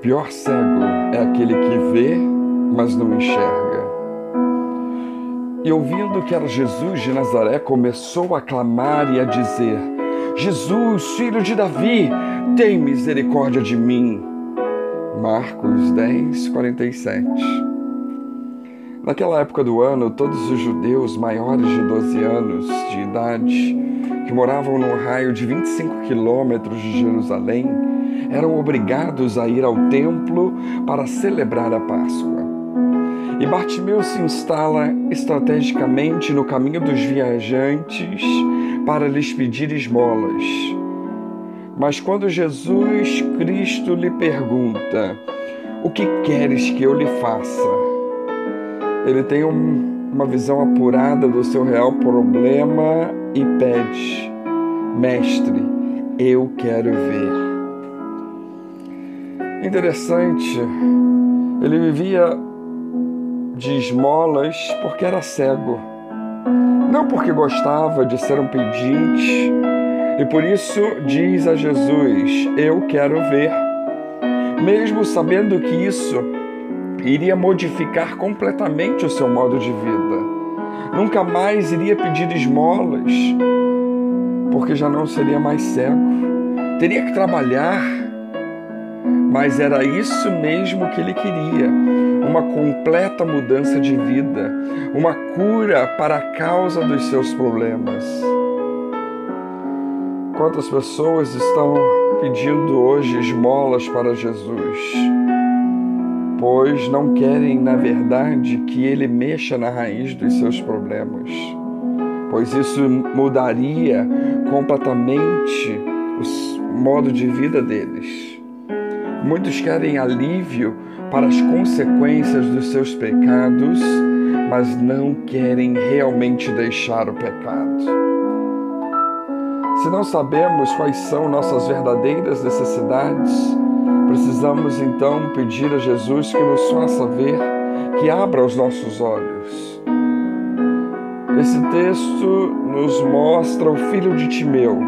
pior cego é aquele que vê, mas não enxerga. E ouvindo que era Jesus de Nazaré, começou a clamar e a dizer: Jesus, filho de Davi, tem misericórdia de mim. Marcos 10, 47. Naquela época do ano, todos os judeus maiores de 12 anos de idade, que moravam num raio de 25 quilômetros de Jerusalém, eram obrigados a ir ao templo para celebrar a Páscoa. E Bartimeu se instala estrategicamente no caminho dos viajantes para lhes pedir esmolas. Mas quando Jesus Cristo lhe pergunta: O que queres que eu lhe faça? Ele tem um, uma visão apurada do seu real problema e pede: Mestre, eu quero ver. Interessante, ele vivia de esmolas porque era cego, não porque gostava de ser um pedinte, e por isso diz a Jesus: Eu quero ver, mesmo sabendo que isso iria modificar completamente o seu modo de vida. Nunca mais iria pedir esmolas, porque já não seria mais cego. Teria que trabalhar, mas era isso mesmo que ele queria: uma completa mudança de vida, uma cura para a causa dos seus problemas. Quantas pessoas estão pedindo hoje esmolas para Jesus? pois não querem, na verdade, que ele mexa na raiz dos seus problemas, pois isso mudaria completamente o modo de vida deles. Muitos querem alívio para as consequências dos seus pecados, mas não querem realmente deixar o pecado. Se não sabemos quais são nossas verdadeiras necessidades, Precisamos então pedir a Jesus que nos faça ver, que abra os nossos olhos. Esse texto nos mostra o filho de Timeu,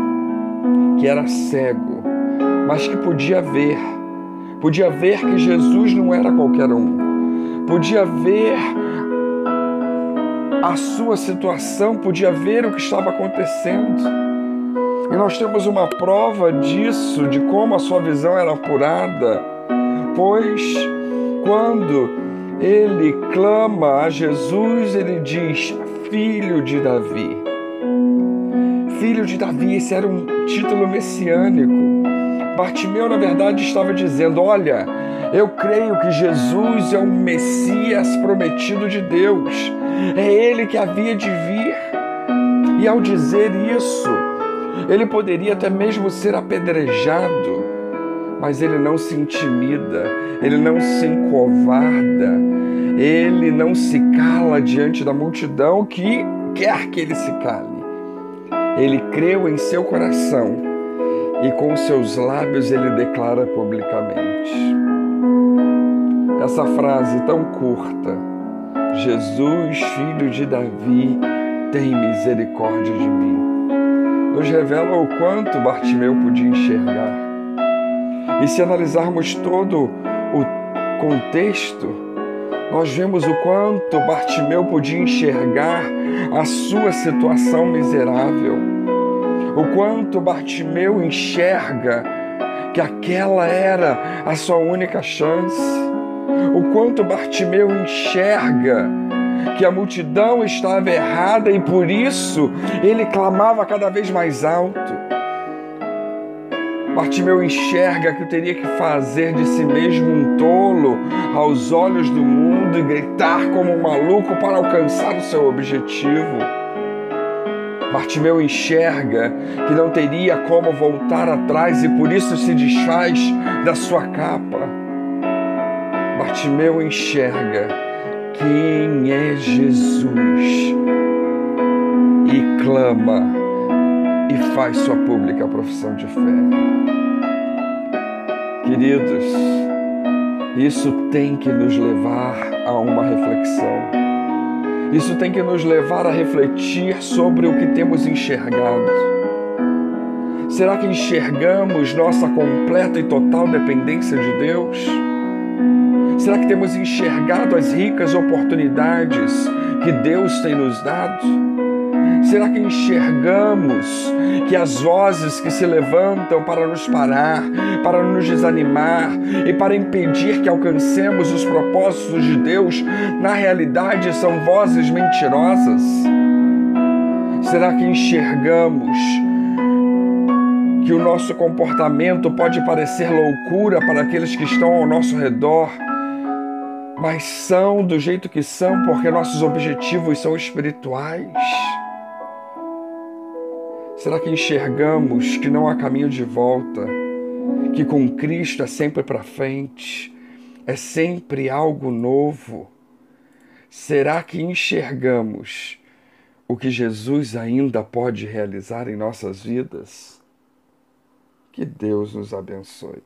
que era cego, mas que podia ver. Podia ver que Jesus não era qualquer um. Podia ver a sua situação, podia ver o que estava acontecendo. E nós temos uma prova disso, de como a sua visão era apurada, pois quando ele clama a Jesus, ele diz: Filho de Davi. Filho de Davi, esse era um título messiânico. Bartimeu, na verdade, estava dizendo: Olha, eu creio que Jesus é o Messias prometido de Deus, é ele que havia de vir. E ao dizer isso, ele poderia até mesmo ser apedrejado, mas ele não se intimida, ele não se encovarda, ele não se cala diante da multidão que quer que ele se cale. Ele creu em seu coração e com seus lábios ele declara publicamente. Essa frase tão curta, Jesus, filho de Davi, tem misericórdia de mim nos revela o quanto Bartimeu podia enxergar. E se analisarmos todo o contexto, nós vemos o quanto Bartimeu podia enxergar a sua situação miserável, o quanto Bartimeu enxerga que aquela era a sua única chance, o quanto Bartimeu enxerga que a multidão estava errada e por isso ele clamava cada vez mais alto. Bartimeu enxerga que teria que fazer de si mesmo um tolo aos olhos do mundo e gritar como um maluco para alcançar o seu objetivo. Bartimeu enxerga que não teria como voltar atrás e por isso se desfaz da sua capa. Bartimeu enxerga quem é Jesus e clama e faz sua pública profissão de fé. Queridos, isso tem que nos levar a uma reflexão. Isso tem que nos levar a refletir sobre o que temos enxergado. Será que enxergamos nossa completa e total dependência de Deus? Será que temos enxergado as ricas oportunidades que Deus tem nos dado? Será que enxergamos que as vozes que se levantam para nos parar, para nos desanimar e para impedir que alcancemos os propósitos de Deus, na realidade são vozes mentirosas? Será que enxergamos que o nosso comportamento pode parecer loucura para aqueles que estão ao nosso redor? mas são do jeito que são porque nossos objetivos são espirituais. Será que enxergamos que não há caminho de volta, que com Cristo é sempre para frente, é sempre algo novo? Será que enxergamos o que Jesus ainda pode realizar em nossas vidas? Que Deus nos abençoe.